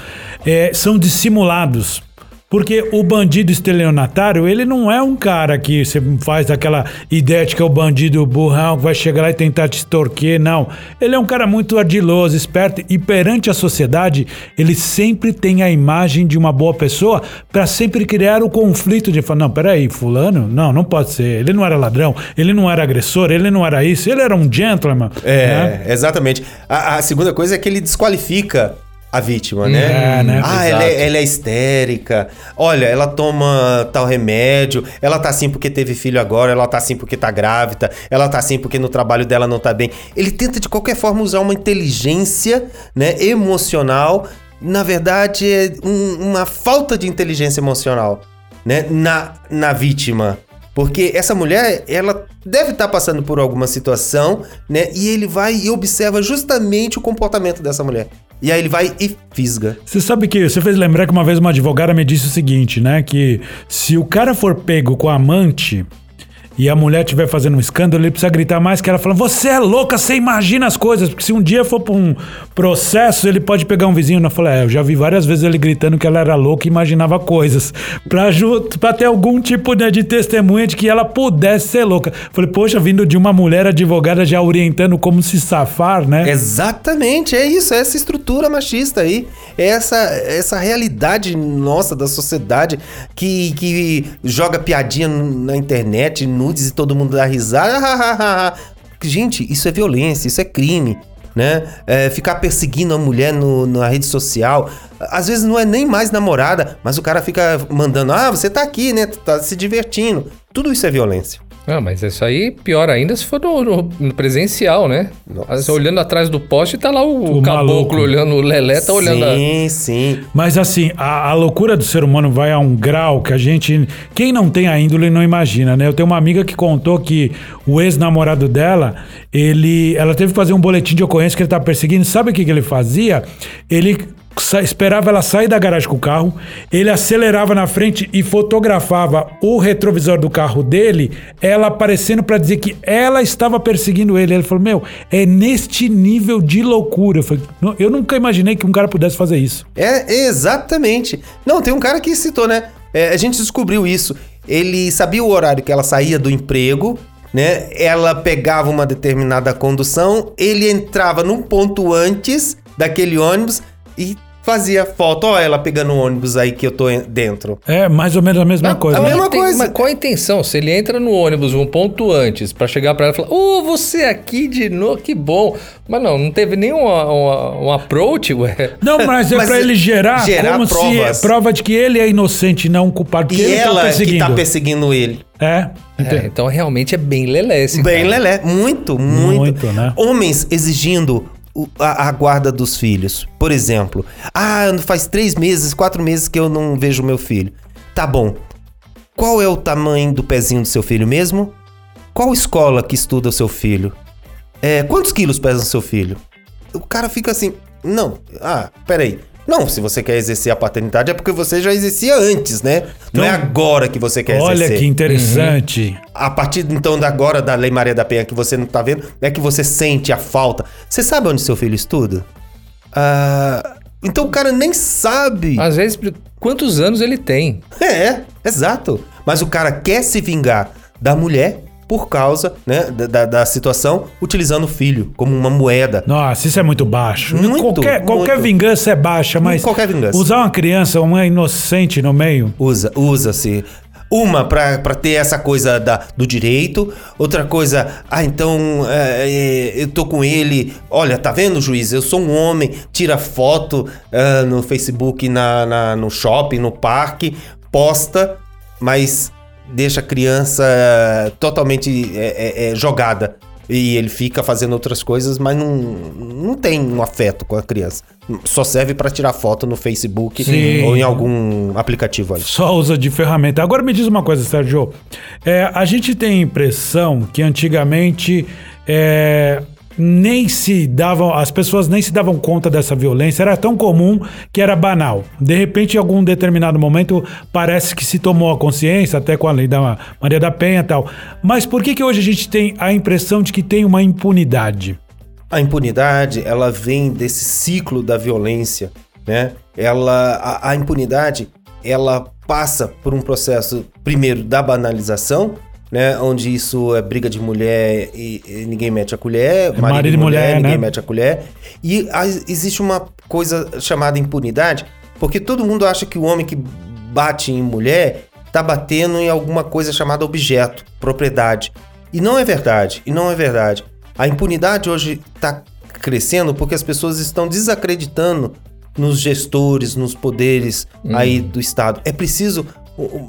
é, são dissimulados. Porque o bandido estelionatário, ele não é um cara que você faz aquela ideia de que é o bandido burrão que vai chegar lá e tentar te extorquir, não. Ele é um cara muito ardiloso, esperto e perante a sociedade, ele sempre tem a imagem de uma boa pessoa para sempre criar o conflito de falar, não, peraí, fulano, não, não pode ser. Ele não era ladrão, ele não era agressor, ele não era isso, ele era um gentleman. É, né? exatamente. A, a segunda coisa é que ele desqualifica a vítima, né? É, né? Ah, ela é, ela é histérica. Olha, ela toma tal remédio. Ela tá assim porque teve filho agora. Ela tá assim porque tá grávida. Ela tá assim porque no trabalho dela não tá bem. Ele tenta de qualquer forma usar uma inteligência, né, emocional. Na verdade, é um- uma falta de inteligência emocional, né, na, na vítima. Porque essa mulher, ela deve estar passando por alguma situação, né? E ele vai e observa justamente o comportamento dessa mulher. E aí ele vai e fisga. Você sabe que você fez lembrar que uma vez uma advogada me disse o seguinte, né? Que se o cara for pego com a amante e a mulher estiver fazendo um escândalo, ele precisa gritar mais que ela fala: Você é louca, você imagina as coisas. Porque se um dia for pra um processo, ele pode pegar um vizinho. Eu falei: É, eu já vi várias vezes ele gritando que ela era louca e imaginava coisas. Pra ter algum tipo né, de testemunha de que ela pudesse ser louca. Eu falei: Poxa, vindo de uma mulher advogada já orientando como se safar, né? Exatamente, é isso, é essa estrutura machista aí. É essa, essa realidade nossa da sociedade que, que joga piadinha na internet, nudes e todo mundo dá risada. Gente, isso é violência, isso é crime. Né? É, ficar perseguindo a mulher no- na rede social. Às vezes não é nem mais namorada, mas o cara fica mandando: Ah, você tá aqui, né? Tá se divertindo. Tudo isso é violência. Ah, mas isso aí, pior ainda se for no, no- no presencial, né? Mas Olhando atrás do poste, tá lá o, O caboclo maluco. olhando, o Lelé tá olhando a... Sim, sim. Mas assim, a, a loucura do ser humano vai a um grau que a gente. Quem não tem a índole não imagina, né? Eu tenho uma amiga que contou que o ex-namorado dela, ele. Ela teve que fazer um boletim de ocorrência que ele tava perseguindo. Sabe o que, que ele fazia? Ele. Esperava ela sair da garagem com o carro, ele acelerava na frente e fotografava o retrovisor do carro dele, ela aparecendo pra dizer que ela estava perseguindo ele. Ele falou: Meu, é neste nível de loucura. Eu, falei, "Não, eu nunca imaginei que um cara pudesse fazer isso. É, exatamente. Não, tem um cara que citou, né? É, a gente descobriu isso. Ele sabia o horário que ela saía do emprego, né? Ela pegava uma determinada condução, ele entrava num ponto antes daquele ônibus e fazia foto. Ó, ela pegando o ônibus aí que eu tô en- dentro. É mais ou menos a mesma coisa. a mesma Tem- coisa. Mas qual a intenção? Se ele entra no ônibus um ponto antes pra chegar pra ela e falar, ô, você aqui de novo, que bom. Mas não, não teve nenhum um, um approach, ué. Não, mas é Mas pra ele gerar, gerar como provas. se prova de que ele é inocente, não culpado. Porque E ele ela tá que perseguindo. tá perseguindo ele. É. É, então realmente é bem lelé esse Bem cara. lelé, muito, muito. Muito, né? Homens exigindo a, a guarda dos filhos. Por exemplo, ah, faz três meses, quatro meses que eu não vejo meu filho. Tá bom. Qual é o tamanho do pezinho do seu filho mesmo? Qual escola que estuda o seu filho? É, quantos quilos pesa o seu filho? O cara fica assim, não, ah, peraí. Não, se você quer exercer a paternidade é porque você já exercia antes, né? Não é Então, agora que você quer Olha exercer. que interessante. A partir então da agora da Lei Maria da Penha que você não tá vendo, é que você sente a falta. Você sabe onde seu filho estuda? Ah, então o cara nem sabe. Às vezes, quantos anos ele tem? É, exato. Mas o cara quer se vingar da mulher por causa né, da, da- situação, utilizando o filho como uma moeda. Nossa, isso é muito baixo. Muito, qualquer, qualquer muito. vingança é baixa, mas Qualquer vingança. usar uma criança, uma inocente no meio. Usa, usa-se. Uma pra pra ter essa coisa da, do direito, outra coisa, ah, então é, é, eu tô com ele, olha, tá vendo, juiz? Eu sou um homem, tira foto ah, no Facebook, na, na- no shopping, no parque, posta, mas deixa a criança eh, totalmente é, é, jogada. E ele fica fazendo outras coisas, mas não, não tem um afeto com a criança. Só serve pra tirar foto no Facebook Sim. ou em algum aplicativo ali. Só usa de ferramenta. Agora me diz uma coisa, Sérgio. É, a gente tem a impressão que antigamente é, nem se davam, as pessoas nem se davam conta dessa violência, era tão comum que era banal. De repente, em algum determinado momento, parece que se tomou a consciência, até com a lei da Maria da Penha e tal. Mas por que, que hoje a gente tem a impressão de que tem uma impunidade? A impunidade, ela vem desse ciclo da violência, né? Ela, a, a impunidade, ela passa por um processo, primeiro, da banalização, né? Onde isso é briga de mulher e, e ninguém mete a colher, marido, marido e mulher, mulher, ninguém né? mete a colher. E a- existe uma coisa chamada impunidade, porque todo mundo acha que o homem que bate em mulher tá batendo em alguma coisa chamada objeto, propriedade. E não é verdade, e não é verdade. A impunidade hoje está crescendo porque as pessoas estão desacreditando nos gestores, nos poderes aí do Estado. É preciso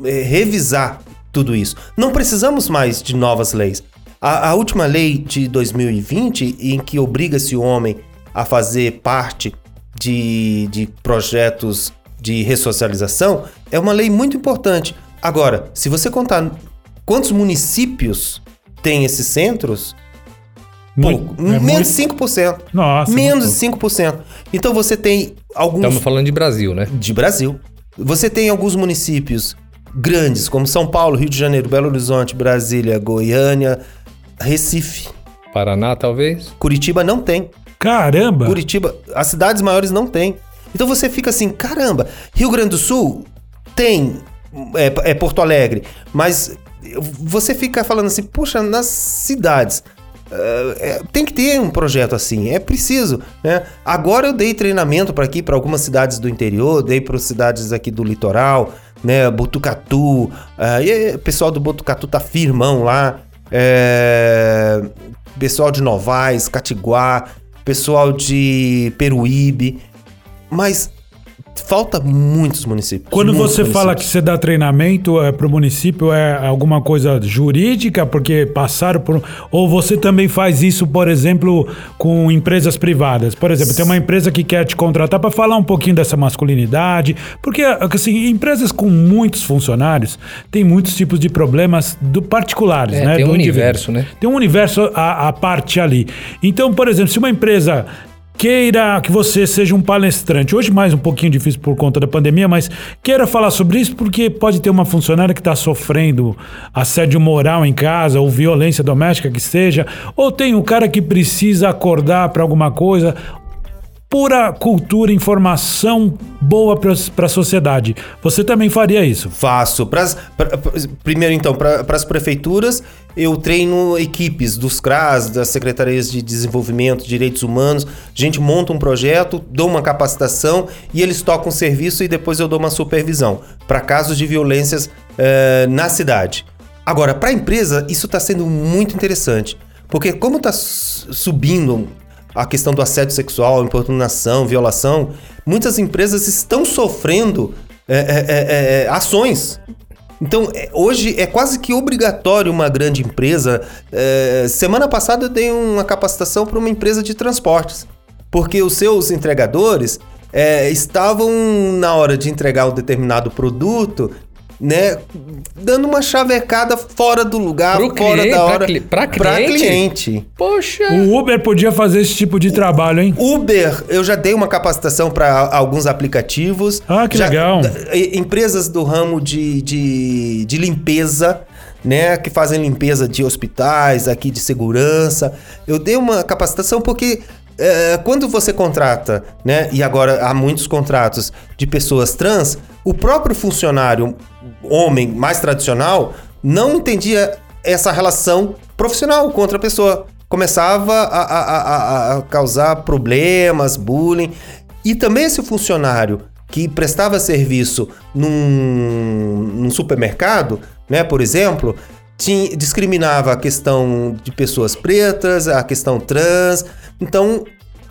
é, revisar tudo isso. Não precisamos mais de novas leis. A, a última lei de 2020, em que obriga-se o homem a fazer parte de, de projetos de ressocialização, é uma lei muito importante. Agora, se você contar quantos municípios tem esses centros, pouco. Muito- é menos muito- de 5%. Nossa, menos muito de 5%. Então você tem alguns Estamos falando de Brasil, né? de Brasil. Você tem alguns municípios grandes, como São Paulo, Rio de Janeiro, Belo Horizonte, Brasília, Goiânia, Recife. Paraná, talvez. Curitiba não tem. Caramba! Curitiba, as cidades maiores não tem. Então você fica assim, caramba, Rio Grande do Sul tem, é, é Porto Alegre, mas você fica falando assim, poxa, nas cidades é, é, tem que ter um projeto assim, é preciso, né? Agora eu dei treinamento para aqui, para algumas cidades do interior, dei para cidades aqui do litoral, né? Botucatu, ah, e o pessoal do Botucatu tá firmão lá, é, pessoal de Novaes, Catiguá, pessoal de Peruíbe, mas falta muitos municípios. Quando muitos você fala que municípios. você dá treinamento é, para o município, é alguma coisa jurídica, porque passaram por. Ou você também faz isso, por exemplo, com empresas privadas? Por exemplo, tem uma empresa que quer te contratar para falar um pouquinho dessa masculinidade, porque assim, empresas com muitos funcionários têm muitos tipos de problemas do particulares, É, né? tem um do indivíduo. universo, né? Tem um universo à, à parte ali. Então, por exemplo, se uma empresa queira que você seja um palestrante, hoje mais um pouquinho difícil por conta da pandemia, mas queira falar sobre isso porque pode ter uma funcionária que está sofrendo assédio moral em casa ou violência doméstica que seja, ou tem um cara que precisa acordar para alguma coisa. Pura cultura, informação boa para a sociedade. Você também faria isso? Faço. Pras, pra- pra- primeiro, então, para as prefeituras, eu treino equipes dos CRAS, das Secretarias de Desenvolvimento, Direitos Humanos. A gente monta um projeto, dou uma capacitação e eles tocam o serviço e depois eu dou uma supervisão para casos de violências eh, na cidade. Agora, para a empresa, isso está sendo muito interessante, porque como está subindo a questão do assédio sexual, importunação, violação, muitas empresas estão sofrendo é, é, é, é, ações. Então, é, hoje é quase que obrigatório uma grande empresa. é, semana passada eu dei uma capacitação para uma empresa de transportes, porque os seus entregadores é, estavam na hora de entregar um determinado produto, né, dando uma chavecada fora do lugar, Pro fora cliente, da pra hora, cli- pra pra cliente? cliente. Poxa! O Uber podia fazer esse tipo de trabalho, hein? Uber, eu já dei uma capacitação para alguns aplicativos. Ah, que Já- legal. Empresas do ramo de, de, de limpeza, né? Que fazem limpeza de hospitais, aqui de segurança. Eu dei uma capacitação porque. é, quando você contrata, né? E agora há muitos contratos de pessoas trans, o próprio funcionário, homem mais tradicional, não entendia essa relação profissional com outra pessoa. Começava a, a- a- a- causar problemas, bullying. E também esse funcionário que prestava serviço num, num supermercado, né, por exemplo, tinha, discriminava a questão de pessoas pretas, a questão trans. Então,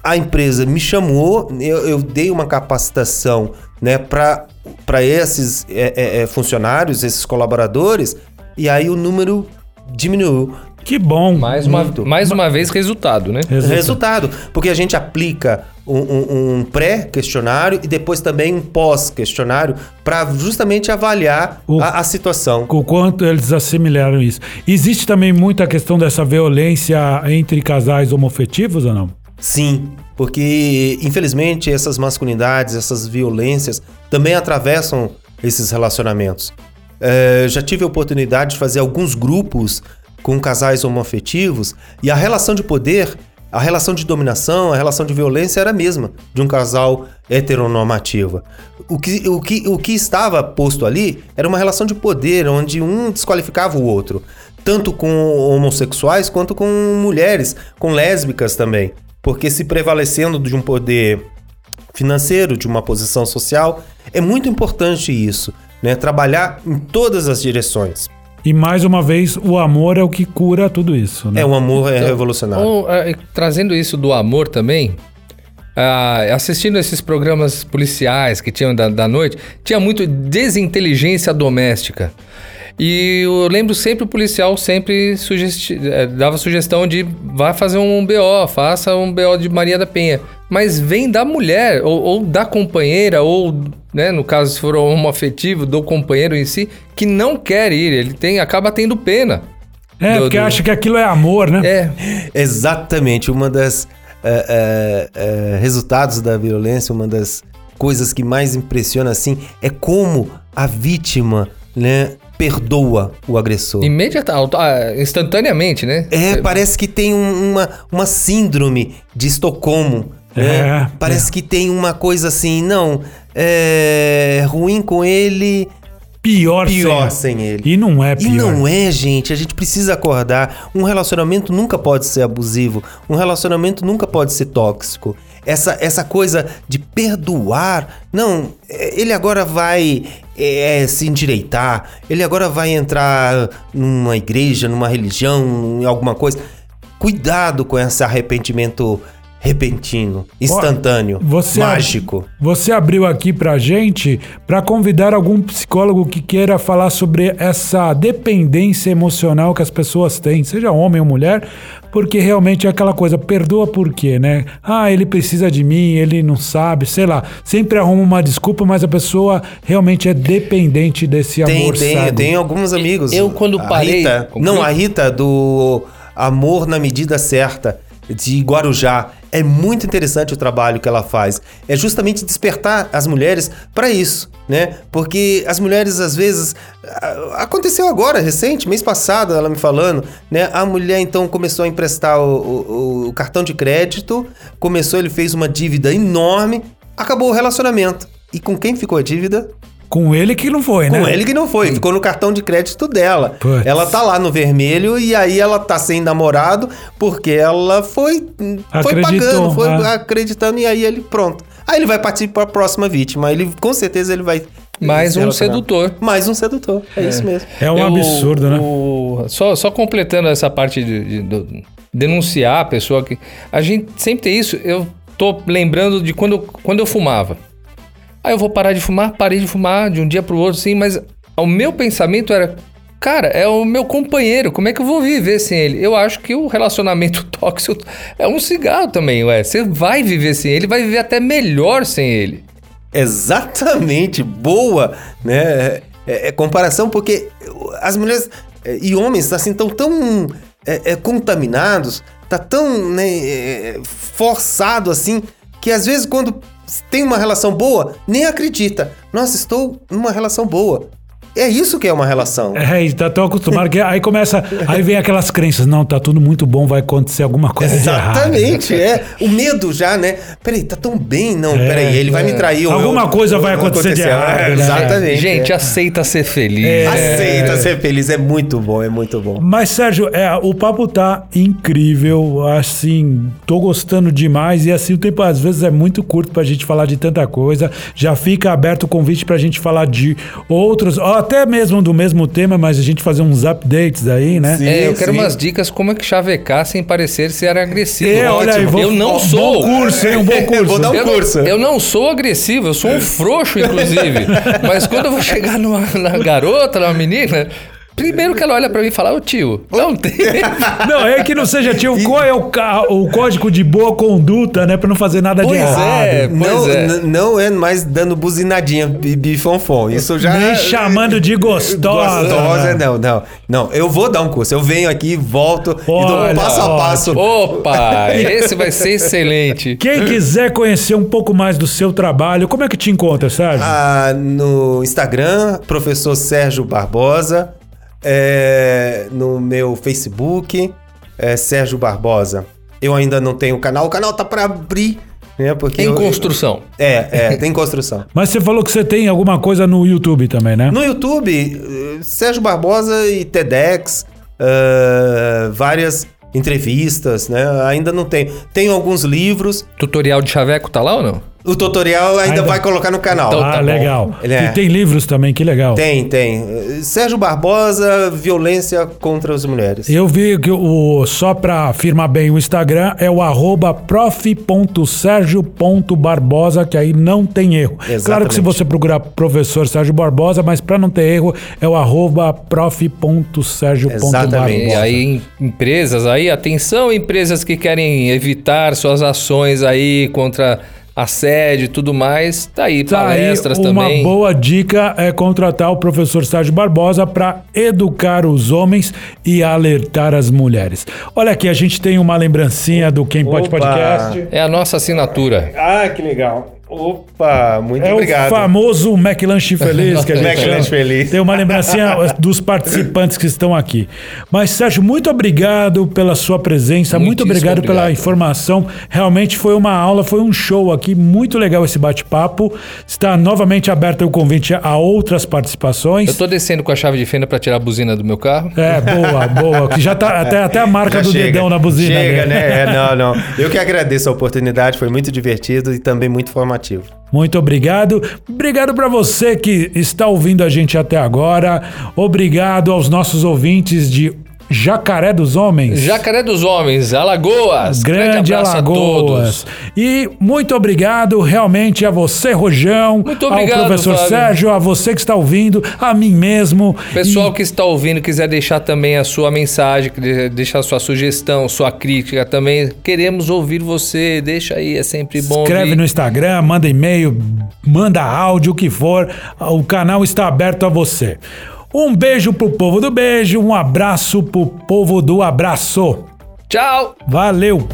a empresa me chamou, eu, eu dei uma capacitação né, para esses é, é, é, funcionários, esses colaboradores, e aí o número diminuiu. Que bom. Mais uma, Muito. mais uma vez, resultado, né? Resulta- Resultado, porque a gente aplica um, um- um pré-questionário e depois também um pós-questionário para justamente avaliar O- a, a situação. O quanto eles assimilaram isso. Existe também muita questão dessa violência entre casais homofetivos ou não? Sim, porque infelizmente essas masculinidades, essas violências também atravessam esses relacionamentos. É, já tive a oportunidade de fazer alguns grupos com casais homoafetivos e a relação de poder, a relação de dominação, a relação de violência era a mesma de um casal heteronormativo. O que, o que, o que estava posto ali era uma relação de poder, onde um desqualificava o outro, tanto com homossexuais quanto com mulheres, com lésbicas também. Porque se prevalecendo de um poder financeiro, de uma posição social, é muito importante isso, né? Trabalhar em todas as direções. E mais uma vez, o amor é o que cura tudo isso, né? É, o amor é revolucionário. Ou, ah, trazendo isso do amor também, ah, assistindo esses programas policiais que tinham da, da noite, tinha muito desinteligência doméstica. E eu lembro sempre o policial sempre sugesti- eh, dava sugestão de vá fazer um BO, faça um BO de Maria da Penha. Mas vem da mulher, ou, ou da companheira, ou, né, no caso, se for homoafetivo, do companheiro em si, que não quer ir. Ele tem, acaba tendo pena. É, do- porque do- acha que aquilo é amor, né? É, Exatamente, uma das é, é, é, resultados da violência, uma das coisas que mais impressiona assim é como a vítima, né, perdoa o agressor. imediata, auto- ah, instantaneamente, né? É, parece que tem um- uma, uma síndrome de Estocolmo. né? É, parece que tem uma coisa assim, não, é ruim com ele, Pior, pior sem. sem ele. E não é E pior. não é, gente. A gente precisa acordar. Um relacionamento nunca pode ser abusivo. Um relacionamento nunca pode ser tóxico. Essa, essa coisa de perdoar. Não, é, ele agora vai é, se endireitar. Ele agora vai entrar numa igreja, numa religião, em alguma coisa. Cuidado com esse arrependimento repentino, instantâneo, Você, mágico. Você abriu aqui pra gente pra convidar algum psicólogo que queira falar sobre essa dependência emocional que as pessoas têm, seja homem ou mulher, porque realmente é aquela coisa, perdoa por quê, né? Ah, ele precisa de mim, ele não sabe, sei lá. Sempre arruma uma desculpa, mas a pessoa realmente é dependente desse Tem, amor tem, tem alguns amigos. Eu, quando A parei- Rita- não, a Rita do Amor na Medida Certa, de Guarujá. É muito interessante o trabalho que ela faz. É justamente despertar as mulheres para isso, né? Porque as mulheres, às vezes. Aconteceu agora, recente, mês passado, ela me falando, né? A mulher então começou a emprestar o, o- o cartão de crédito, começou, ele fez uma dívida enorme, acabou o relacionamento. E com quem ficou a dívida? Com ele que não foi, né? Com ele que não foi, ficou no cartão de crédito dela. Putz. Ela tá lá no vermelho e aí ela tá sem namorado porque ela foi, foi pagando, foi é. acreditando e aí ele pronto. Aí ele vai partir para a próxima vítima. Ele com certeza ele vai Mais um sedutor. Mais um sedutor. É, isso mesmo. É um Eu- absurdo, né? o- só, só completando essa parte de, de- do- denunciar a pessoa que. A gente sempre tem isso. Eu tô lembrando de quando, eu- quando eu fumava. Aí eu vou parar de fumar, parei de fumar de um dia pro outro, sim, mas o meu pensamento era. Cara, é o meu companheiro, como é que eu vou viver sem ele? Eu acho que o relacionamento tóxico é um cigarro também, ué. Você vai viver sem ele, vai viver até melhor sem ele. Exatamente, boa, né? É, é comparação porque as mulheres é, e homens assim estão tão é, é, contaminados, tá tão né, é, forçado assim que às vezes quando tem uma relação boa nem acredita. Nossa, estou numa relação boa. É isso que é uma relação. É, e tá tão acostumado que aí começa. Aí vem aquelas crenças, não, tá tudo muito bom, vai acontecer alguma coisa de errado. Exatamente, é. O medo já, né? Peraí, tá tão bem. Não, É, peraí, ele vai me trair. ou Alguma eu- coisa vai acontecer de errado, É, né? Exatamente. Gente, é. aceita ser feliz. É. Aceita ser feliz, é muito bom, é muito bom. Mas, Sérgio, é, o papo tá incrível, assim, tô gostando demais e assim, o tempo às vezes é muito curto pra gente falar de tanta coisa. Já fica aberto o convite pra gente falar de outros, ou até mesmo do mesmo tema, mas a gente fazer uns updates aí, né? Sim. É, eu quero sim. umas dicas como é que chavecar sem parecer ser agressivo. É, olha aí, vou, eu não ó, sou. Bom curso, hein? Um bom curso. Vou dar um eu, curso. Não, eu não sou agressivo, eu sou um frouxo, inclusive. Mas quando eu vou chegar numa, na garota, numa menina, primeiro que ela olha pra mim e fala, ô tio, não tem. Não, é que não seja tio, qual é o, o código de boa conduta, né? Pra não fazer nada de Pois errado. é. Não, Pois é. n- não é mais dando buzinadinha, bi- bifonfon. Isso já. Nem chamando de gostosa. Gostosa, né? não, não. Não, eu vou dar um curso. Eu venho aqui, volto e dou Olha, um passo a passo. Opa, esse vai ser excelente. Quem quiser conhecer um pouco mais do seu trabalho, como é que te encontra, Sérgio? Ah, no Instagram, professor Sérgio Barbosa. É, no meu Facebook, é Sérgio Barbosa. Eu ainda não tenho canal. O canal tá para abrir, né? Porque Em eu- construção. É, é, tem construção. Mas você falou que você tem alguma coisa no YouTube também, né? No YouTube, Sérgio Barbosa e TEDx, eh, várias entrevistas, né? Ainda não tem. Tem alguns livros. Tutorial de chaveco tá lá ou não? O tutorial ainda, Ainda- vai colocar no canal. Então ah, tá legal. Ele é- E tem livros também, que legal. Tem, tem. Sérgio Barbosa, violência contra as mulheres. Eu vi que o só pra afirmar bem o Instagram é o arroba prof.sergio.barbosa, que aí não tem erro. Claro Exatamente. que se você procurar professor Sérgio Barbosa, mas pra não ter erro é o arroba prof.sergio.barbosa. Exatamente. E aí, em- empresas aí, atenção, empresas que querem evitar suas ações aí contra assédio e tudo mais. Tá aí, Tá aí, palestras uma também. boa dica é contratar o professor Sérgio Barbosa para educar os homens e alertar as mulheres. Olha aqui, a gente tem uma lembrancinha do Quem Pode Opa. Podcast. É a nossa assinatura. Ah, que legal. Opa, muito É obrigado. o famoso McLanche Feliz que a gente McLanche. Feliz. Tem uma lembrancinha dos participantes que estão aqui. Mas, Sérgio, muito obrigado pela sua presença, muito Muitíssimo obrigado, pela obrigado. informação. Realmente foi uma aula, foi um show aqui, muito legal esse bate-papo. Está novamente aberto o convite a outras participações. Eu tô descendo com a chave de fenda pra tirar a buzina do meu carro. É, boa, boa. Que já tá até, até a marca Já do chega. dedão na buzina. Chega, né? né? É, não, não. Eu que agradeço a oportunidade, foi muito divertido e também muito formativo. Muito obrigado. Obrigado para você que está ouvindo a gente até agora. Obrigado aos nossos ouvintes de Jacaré dos Homens. Jacaré dos Homens, Alagoas. Grande a Alagoas. todos. E muito obrigado realmente a você, Rojão. Muito obrigado, Ao professor Fábio. Sérgio, a você que está ouvindo, a mim mesmo. Pessoal E que está ouvindo, quiser deixar também a sua mensagem, deixar sua sugestão, sua crítica também, queremos ouvir você. Deixa aí, é sempre bom. Escreve ouvir. no Instagram, manda e-mail, manda áudio, o que for. O canal está aberto a você. Um beijo pro povo do beijo, um abraço pro povo do abraço. Tchau! Valeu!